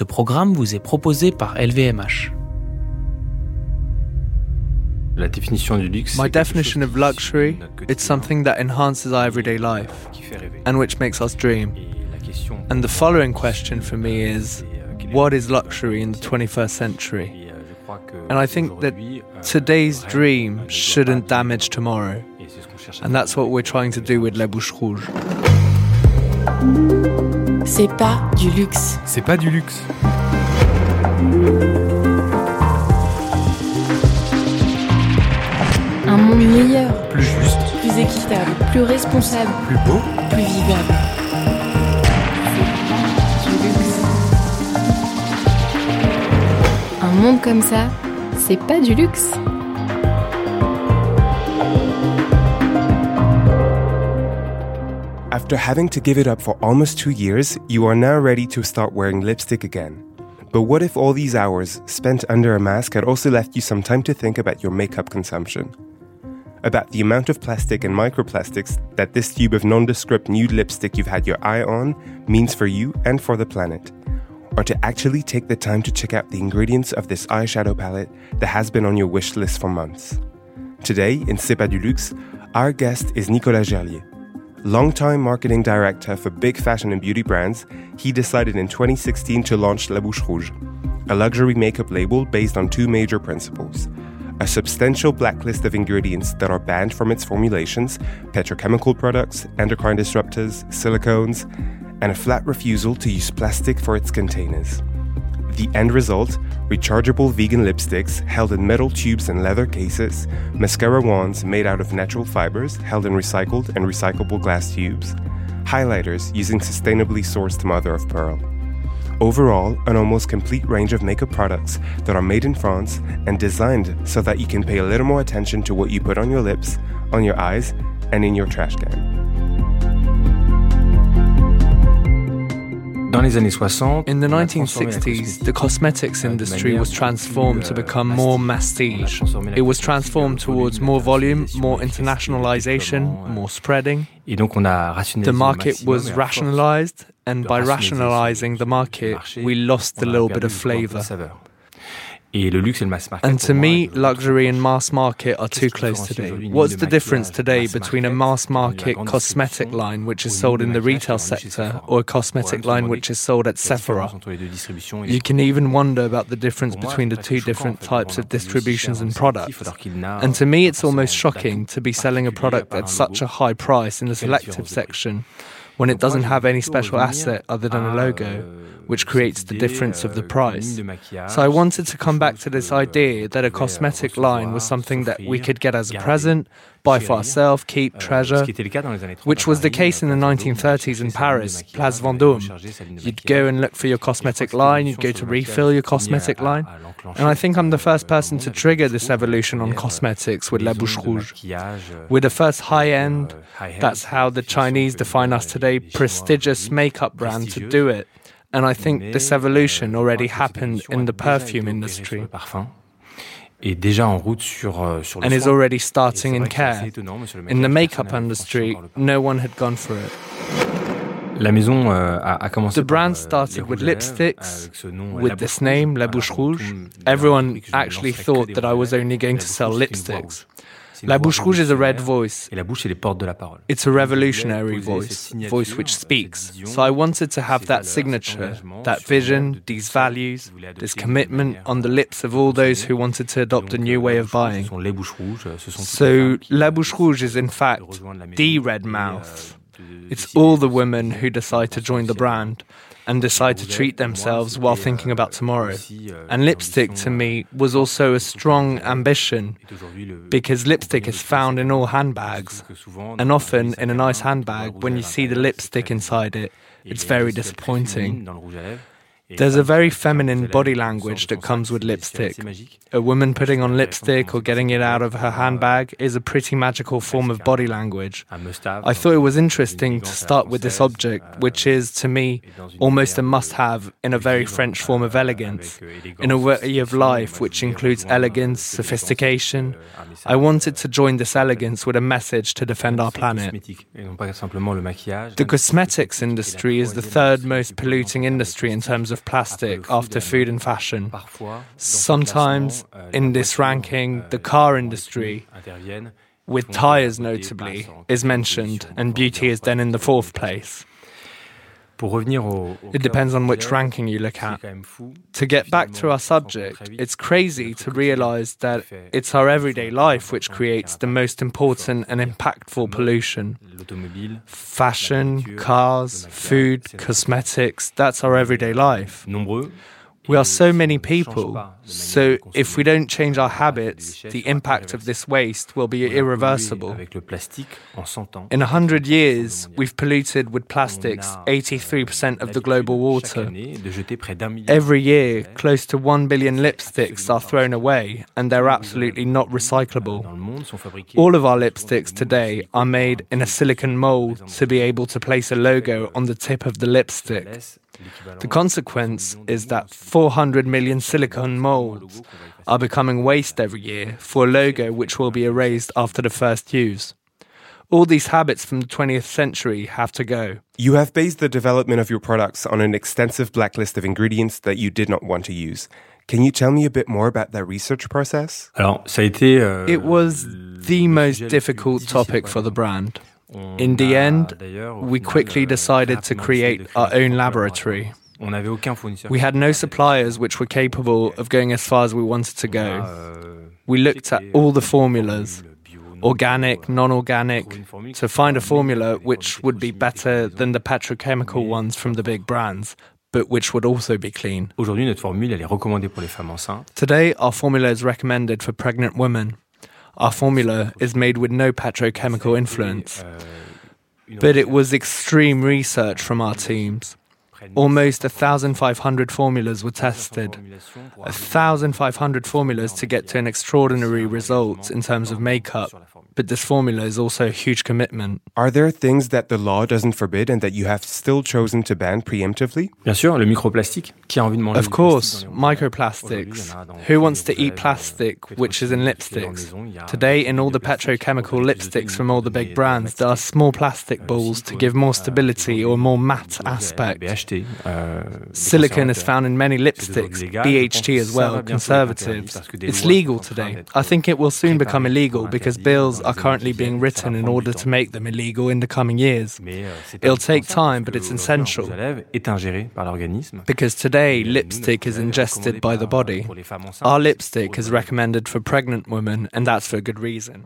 Ce programme vous est proposé par LVMH. La définition du luxe. My definition of luxury, it's something that enhances our everyday life and which makes us dream. And the following question for me is what is luxury in the 21st century? And I think that today's dream shouldn't damage tomorrow. And that's what we're trying to do with Les Bouches Rouges. C'est pas du luxe. C'est pas du luxe. Un monde meilleur, Plus juste, plus équitable, plus responsable, plus beau. plus vivable. Du luxe. Un monde comme ça, c'est pas du luxe. After having to give it up for almost two years, you are now ready to start wearing lipstick again. But what if all these hours spent under a mask had also left you some time to think about your makeup consumption? About the amount of plastic and microplastics that this tube of nondescript nude lipstick you've had your eye on means for you and for the planet. Or to actually take the time to check out the ingredients of this eyeshadow palette that has been on your wish list for months. Today, in C'est pas du luxe, our guest is Nicolas Gerlier. Longtime marketing director for big fashion and beauty brands, he decided in 2016 to launch La Bouche Rouge, a luxury makeup label based on two major principles a substantial blacklist of ingredients that are banned from its formulations, petrochemical products, endocrine disruptors, silicones, and a flat refusal to use plastic for its containers. The end result rechargeable vegan lipsticks held in metal tubes and leather cases, mascara wands made out of natural fibers held in recycled and recyclable glass tubes, highlighters using sustainably sourced mother of pearl. Overall, an almost complete range of makeup products that are made in France and designed so that you can pay a little more attention to what you put on your lips, on your eyes, and in your trash can. In the on a transformé la 1960s, the cosmetics industry was transformed to euh, become more masstige. On a mastige. transformé la It was transformed towards more volume, more internationalization, more spreading. Et donc on The market was et à force rationalized, and by rationalizing the market, we lost a little bit of un peu de flavor. And to me, luxury and mass market are too close today. What's the difference today between a mass market cosmetic line which is sold in the retail qui est vendue chez sector or a cosmetic line which is sold at Sephora? entre les deux distributions et les You can even wonder about the difference between the two different en fait, de types of un produit aussi distributions and products. sélectif, alors qu'il n'a, And to me, it's almost shocking to be selling a product at such a high price in the selective section when it doesn't have any special asset other than a logo, euh, which creates the difference of the euh, price. So I wanted to come back to this euh, idea that a cosmetic line was something that we could get as a present, buy for ourselves, keep, euh, treasure, ce qui était le cas dans les années 30 which was the case in the 1930s in chercher sa ligne de Paris, Place Vendôme. recharger sa ligne de You'd go and look for your Et je crois que cosmetic line, you'd go to refill your cosmetic line. And I think I'm the first euh, person to trigger this evolution on euh, cosmetics with La Bouche Rouge. euh, We're the first high euh, end, that's how the Chinese define us today, prestigious makeup brand to do it. And I think this evolution euh, already je crois que cette happened in the perfume industry sur le parfum et déjà en route sur, euh, sur le and is already starting in vrai que c'est assez care. étonnant, mais sur le In the makeup personne n'avait franchi industry, encore le pas. no one had gone for it. La maison euh, a, a commencé The brand euh, started with rouges à lèvres, lipsticks, with this name. La Bouche Rouge. tout le monde avait Everyone compris que je ne actually thought that I was only going to sell lipsticks. Rouge. C'est une La Bouche Rouge is a red voice. Et la bouche, c'est les portes de la parole. It's a Donc, je voulais revolutionary voice, voice which speaks. So I wanted to have that signature, that vision, these tout ça que values, vous voulez adopter this commitment on the euh, lips of all those who wanted to adopt a new euh, way of buying. Ce sont les bouches rouges. Euh, ce sont toutes les So La euh, Bouche Rouge is in fact rejoindre la maison the red euh, mouth. It's all the women who decide to join the brand and decide to treat themselves while thinking about tomorrow. And lipstick to me was also a strong ambition because lipstick is found in all handbags. And often in a nice handbag, when you see the lipstick inside it, it's very disappointing. There's a very feminine body language that comes with lipstick. A woman putting on lipstick or getting it out of her handbag is a pretty magical form of body language. I thought it was interesting to start with this object, which is, to me, almost a must have in a very French form of elegance, in a way of life which includes elegance, sophistication. I wanted to join this elegance with a message to defend our planet. The cosmetics industry is the third most polluting industry in terms of of plastic after food and fashion. Sometimes in this ranking, the car industry, with tires notably, is mentioned, and beauty is then in the fourth place. It depends on which ranking you look at. To get back to our subject, it's crazy to realize that it's our everyday life which creates the most important and impactful pollution. Fashion, cars, food, cosmetics, that's our everyday life. We are so many people, so if we don't change our habits, the impact of this waste will be irreversible. In a hundred years, we've polluted with plastics 83% of the global water. Every year, close to 1 billion lipsticks are thrown away, and they're absolutely not recyclable. All of our lipsticks today are made in a silicone mold to be able to place a logo on the tip of the lipstick. The consequence is that 400 million silicone molds are becoming waste every year for a logo which will be erased after the first use. All these habits from the 20th century have to go. You have based the development of your products on an extensive blacklist of ingredients that you did not want to use. Can you tell me a bit more about that research process? Alors, ça a été, euh, It was the most difficult topic for the brand. In the end, we quickly decided to create our own laboratory. We had no suppliers which were capable of going as far as we wanted to go. We looked at all the formulas organic, non organic to find a formula which would be better than the petrochemical ones from the big brands, but which would also be clean. Today, our formula is recommended for pregnant women. Our formula is made with no petrochemical influence. But it was extreme research from our teams. Almost 1,500 formulas were tested. 1,500 formulas to get to an extraordinary result in terms of makeup. But this formula is also a huge commitment. Are there things that the law doesn't forbid and that you have still chosen to ban preemptively? Bien sûr, le microplastique. Qui a envie de manger Of course, plastique dans les- microplastics. Who wants to eat plastic, which is in lipsticks? Today, in all the petrochemical lipsticks from all the big brands, there are small plastic balls to give more stability or more matte aspect. BHT, euh, Silicone is found in many lipsticks, BHT as well, conservatives. It's legal today. I think it will soon become illegal because bills are currently being written in order to make them illegal in the coming years. Euh, It'll take time, but it's essential. rouge à lèvres est ingéré par l'organisme. Because today, lipstick is ingested by the body. Our lipstick is recommended for pregnant women, and that's for a good reason.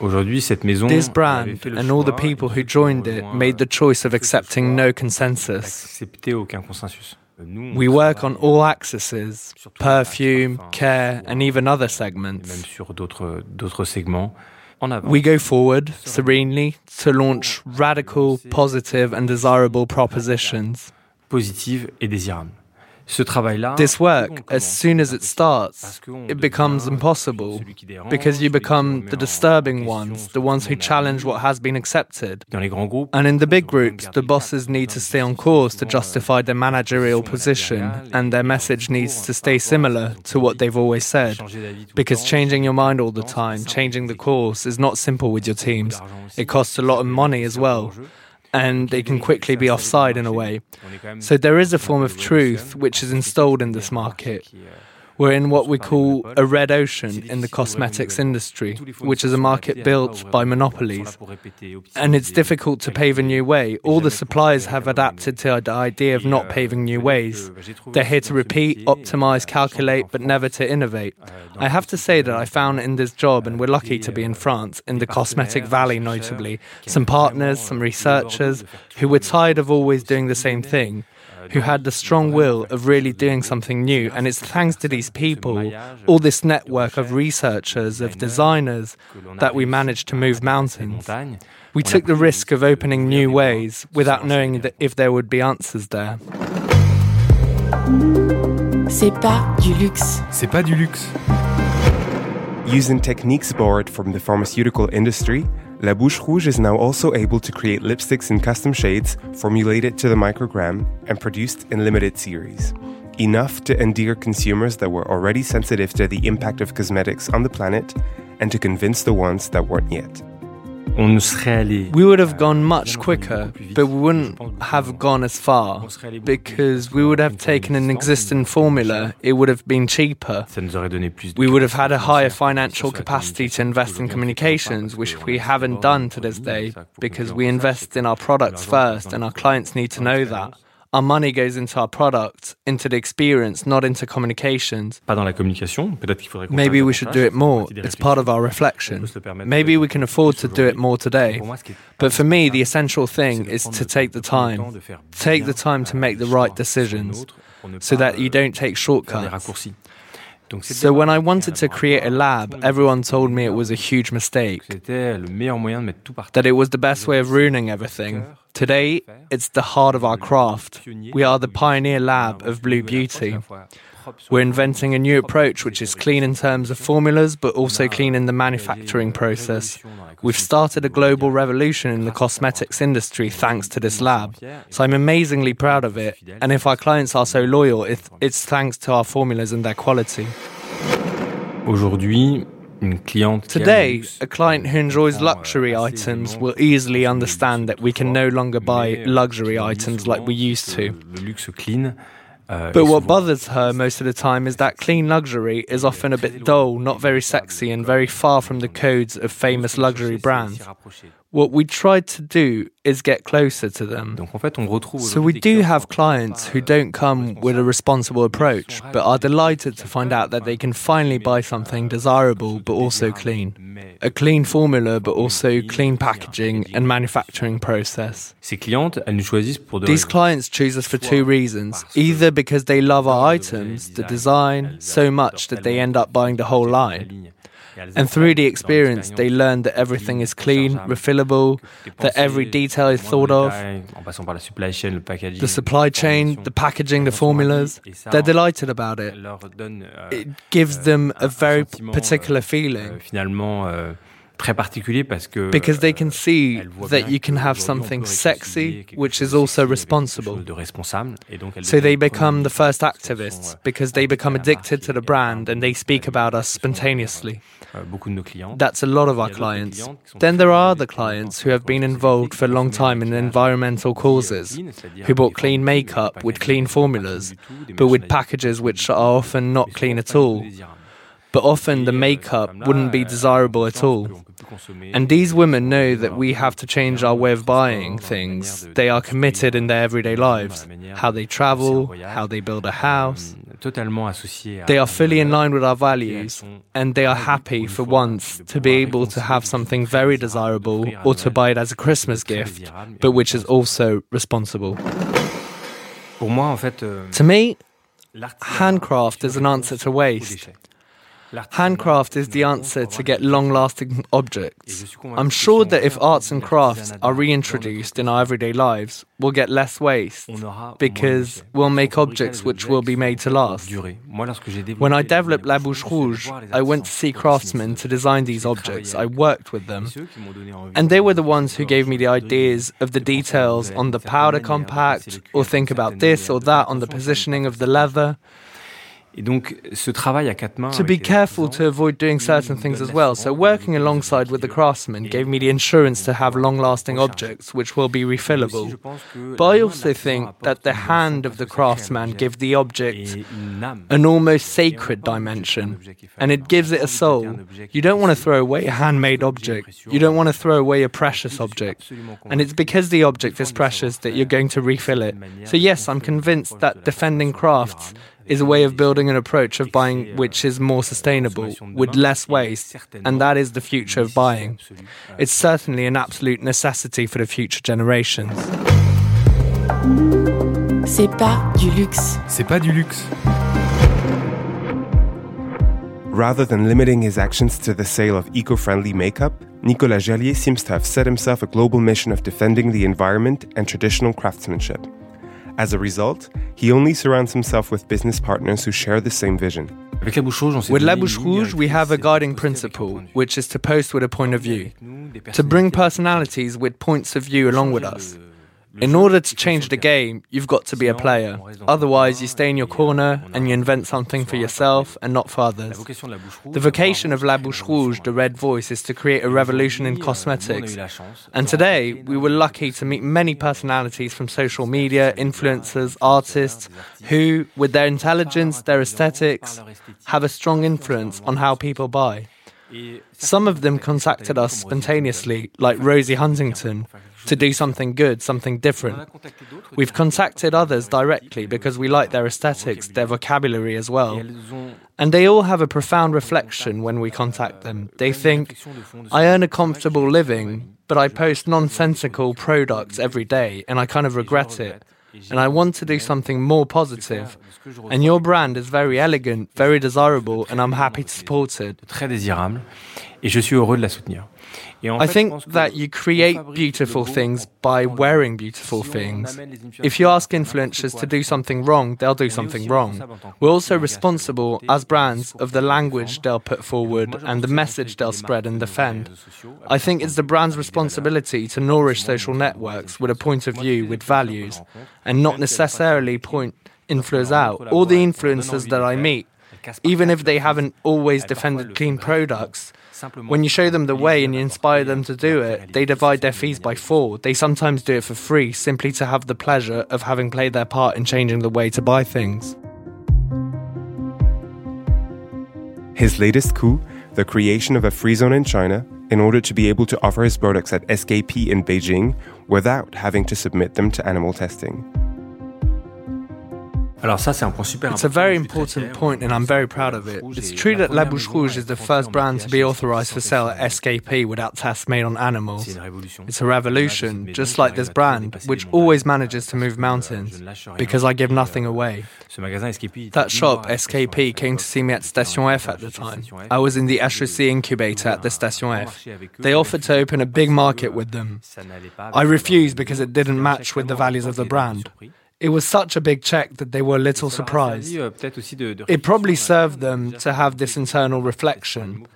Aujourd'hui, cette maison This brand and all the people who joined it made the choice of accepting no consensus. aucun consensus. Nous, We work on all axes perfume, care, and even other segments. sur d'autres d'autres segments. En avant. We go forward serenely to launch radical, positive, and desirable propositions. positive et désirable. This work, as soon as it starts, it becomes impossible celui qui dérange, because you become the disturbing ones, the ones who le monde a challenge what has been accepted. Dans les grands groupes, And in the big groups, the bosses need to stay on course to euh, justify their managerial position, and their message needs to stay similar to what they've always said. changer d'avis tout le Because changing your mind all the time, changing the course, is not simple with your teams. It costs a lot of money as well. And it can quickly be offside in a way. So there is a form of truth which is installed in this market. Euh, We're in what we call a red ocean in the cosmetics industry, which is a market built by monopolies. And it's difficult to pave a new way. All the suppliers have adapted to the idea of not paving new ways. They're here to repeat, optimize, calculate, but never to innovate. I have to say that I found in this job, and we're lucky to be in France, in the cosmetic valley notably, some partners, some researchers who were tired of always doing the same thing. Who had the strong will of really doing something new, and it's thanks to these people, all this network of researchers, of designers, that we managed to move mountains. We took the risk of opening new ways without knowing that if there would be answers there. C'est pas du luxe. C'est pas du luxe. Using techniques borrowed from the pharmaceutical industry, La Bouche Rouge is now also able to create lipsticks in custom shades formulated to the microgram and produced in limited series. Enough to endear consumers that were already sensitive to the impact of cosmetics on the planet and to convince the ones that weren't yet. We would have gone much quicker, but we wouldn't have gone as far because we would have taken an existing formula, it would have been cheaper. We would have had a higher financial capacity to invest in communications, which we haven't done to this day because we invest in our products first and our clients need to know that. Our money goes into our product, into the experience, not into communications. Maybe we should do it more. It's part of our reflection. Maybe we can afford to do it more today. But for me, the essential thing is to take the time. Take the time to make the right decisions so that you don't take shortcuts. So when I wanted to create a lab, everyone told me it was a huge mistake. That it was the best way of ruining everything. Today, it's the heart of our craft. We are the pioneer lab of Blue Beauty. We're inventing a new approach which is clean in terms of formulas, but also clean in the manufacturing process. We've started a global revolution in the cosmetics industry thanks to this lab. So I'm amazingly proud of it. And if our clients are so loyal, it's thanks to our formulas and their quality. Today, a client who enjoys luxury items will easily understand that we can no longer buy luxury items like we used to. Uh, but what bothers her most of the time is that clean luxury is often a bit dull, not very sexy, and very far from the codes of famous luxury brands. What we try to do is get closer to them. So we do have clients who don't come with a responsible approach, but are delighted to find out that they can finally buy something desirable but also clean. A clean formula but also clean packaging and manufacturing process. These clients choose us for two reasons. Either because they love our items, the design, so much that they end up buying the whole line. And through the experience, they learn that everything is clean, refillable, that every detail is thought of. The supply chain, the packaging, the formulas, they're delighted about it. It gives them a very particular feeling. Très particulier parce que because they can see that you can have something sexy which is also responsible. So they become the first activists because they become addicted to the brand and they speak about us spontaneously. Euh, That's a lot of our clients. Then there are other clients who have been involved for a long time in environmental causes, who bought clean makeup with clean formulas, but with packages which are often not clean at all. But often the makeup wouldn't be desirable at all. And these women know that we have to change our way of buying things. They are committed in their everyday lives, how they travel, how they build a house. They are fully in line with our values, and they are happy for once to be able to have something very desirable or to buy it as a Christmas gift, but which is also responsible. Euh, to me, handcraft is an answer to waste. Handcraft is the answer to get long lasting objects. I'm sure that if arts and crafts are reintroduced in our everyday lives, we'll get less waste because we'll make objects which will be made to last. When I developed La Bouche Rouge, I went to see craftsmen to design these objects. I worked with them. And they were the ones who gave me the ideas of the details on the powder compact, or think about this or that on the positioning of the leather. To be careful to avoid doing certain things as well. So working alongside with the craftsmen gave me the insurance to have long-lasting objects which will be refillable. But I also think that the hand of the craftsman gives the object an almost sacred dimension, and it gives it a soul. You don't want to throw away a handmade object. You don't want to throw away a precious object. And it's because the object is precious that you're going to refill it. So yes, I'm convinced that defending crafts is a way of building an approach of buying which is more sustainable, with less waste, and that is the future of buying. It's certainly an absolute necessity for the future generations. C'est pas du luxe. C'est pas du luxe. Rather than limiting his actions to the sale of eco friendly makeup, Nicolas Gerlier seems to have set himself a global mission of defending the environment and traditional craftsmanship. As a result, he only surrounds himself with business partners who share the same vision. With La Bouche Rouge, we have a guiding principle, which is to post with a point of view, to bring personalities with points of view along with us. In order to change the game, you've got to be a player. Otherwise, you stay in your corner and you invent something for yourself and not for others. The vocation of La Bouche Rouge, the Red Voice, is to create a revolution in cosmetics. And today, we were lucky to meet many personalities from social media, influencers, artists, who, with their intelligence, their aesthetics, have a strong influence on how people buy. Some of them contacted us spontaneously, like Rosie Huntington, to do something good, something different. We've contacted others directly because we like their aesthetics, their vocabulary as well. And they all have a profound reflection when we contact them. They think, I earn a comfortable living, but I post nonsensical products every day, and I kind of regret it. And I want to do something more positive. And your brand is very elegant, very desirable, and I'm happy to support it. Très désirable, et je suis heureux de la soutenir. I think that you create beautiful things by wearing beautiful things. If you ask influencers to do something wrong, they'll do something wrong. We're also responsible as brands of the language they'll put forward and the message they'll spread and defend. I think it's the brand's responsibility to nourish social networks with a point of view, with values, and not necessarily point influencers out. All the influencers that I meet, even if they haven't always defended clean products, when you show them the way and you inspire them to do it, they divide their fees by four. They sometimes do it for free, simply to have the pleasure of having played their part in changing the way to buy things. His latest coup, the creation of a free zone in China, in order to be able to offer his products at SKP in Beijing without having to submit them to animal testing. It's a very important point, and I'm very proud of it. It's true that La Bouche Rouge is the first brand to be authorized for sale at SKP without tests made on animals. It's a revolution, just like this brand, which always manages to move mountains, because I give nothing away. That shop, SKP, came to see me at Station F at the time. I was in the HEC incubator at the Station F. They offered to open a big market with them. I refused because it didn't match with the values of the brand. It was such a big check that they were a little surprised. It probably served them to have this internal reflection.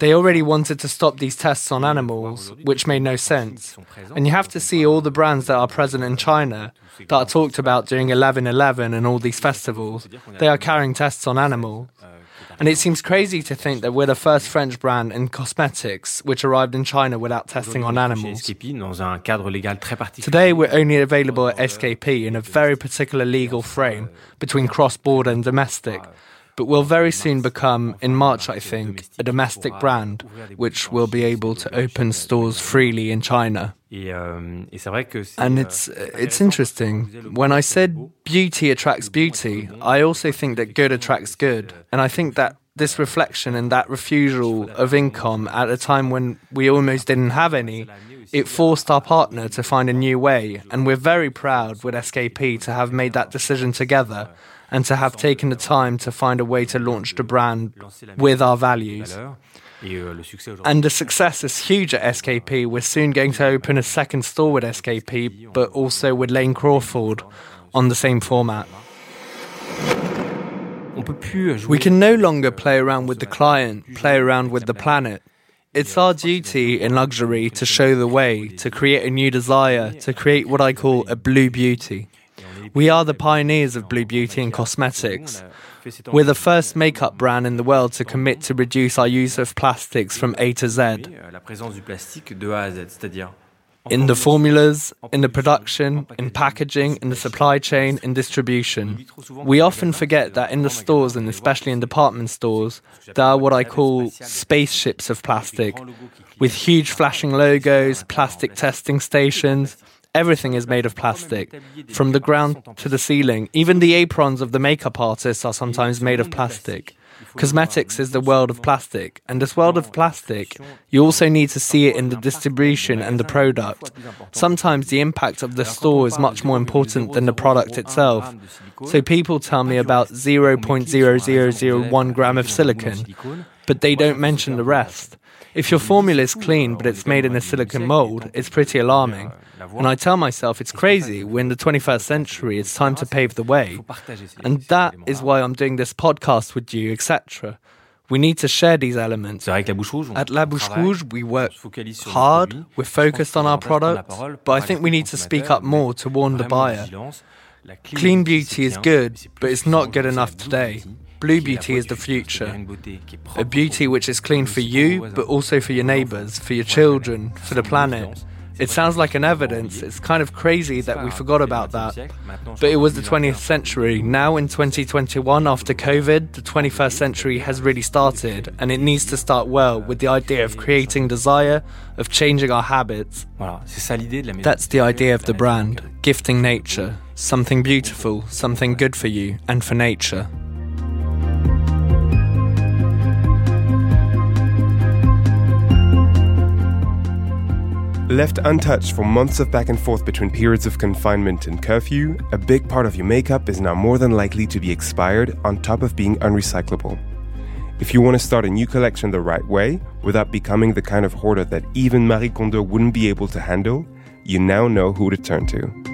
They already wanted to stop these tests on animals, which made no sense. And you have to see all the brands that are present in China that are talked about during 11/11 and all these festivals. They are carrying tests on animals. And it seems crazy to think that we're the first French brand in cosmetics which arrived in China without testing on animals. Today, we're only available at SKP in a very particular legal frame between cross border and domestic. But will very soon become, in March, I think, a domestic brand which will be able to open stores freely in China. And it's uh, it's interesting. When I said beauty attracts beauty, I also think that good attracts good. And I think that this reflection and that refusal of income at a time when we almost didn't have any, it forced our partner to find a new way. And we're very proud with SKP to have made that decision together and to have taken the time to find a way to launch the brand with our values. And the success is huge at SKP. We're soon going to open a second store with SKP, but also with Lane Crawford on the same format. We can no longer play around with the client, play around with the planet. It's our duty in luxury to show the way, to create a new desire, to create what I call a blue beauty. We are the pioneers of blue beauty and cosmetics. We're the first makeup brand in the world to commit to reduce our use of plastics from A to Z. In the formulas, in the production, in packaging, in the supply chain, in distribution. We often forget that in the stores, and especially in department stores, there are what I call spaceships of plastic, with huge flashing logos, plastic testing stations, Everything is made of plastic, from the ground to the ceiling. Even the aprons of the makeup artists are sometimes made of plastic. Cosmetics is the world of plastic, and this world of plastic, you also need to see it in the distribution and the product. Sometimes the impact of the store is much more important than the product itself. So people tell me about 0.0001 gram of silicone, but they don't mention the rest. If your formula is clean but it's made in a silicone mold, it's pretty alarming. And I tell myself it's crazy. We're in the 21st century. It's time to pave the way. And that is why I'm doing this podcast with you, etc. We need to share these elements. At La Bouche Rouge, we work hard, we're focused on our product, but I think we need to speak up more to warn the buyer. Clean beauty is good, but it's not good enough today. Blue beauty is the future. A beauty which is clean for you, but also for your neighbors, for your children, for the planet. It sounds like an evidence. It's kind of crazy that we forgot about that. But it was the 20th century. Now, in 2021, after COVID, the 21st century has really started, and it needs to start well with the idea of creating desire, of changing our habits. That's the idea of the brand gifting nature, something beautiful, something good for you and for nature. Left untouched for months of back and forth between periods of confinement and curfew, a big part of your makeup is now more than likely to be expired on top of being unrecyclable. If you want to start a new collection the right way, without becoming the kind of hoarder that even Marie Kondo wouldn't be able to handle, you now know who to turn to.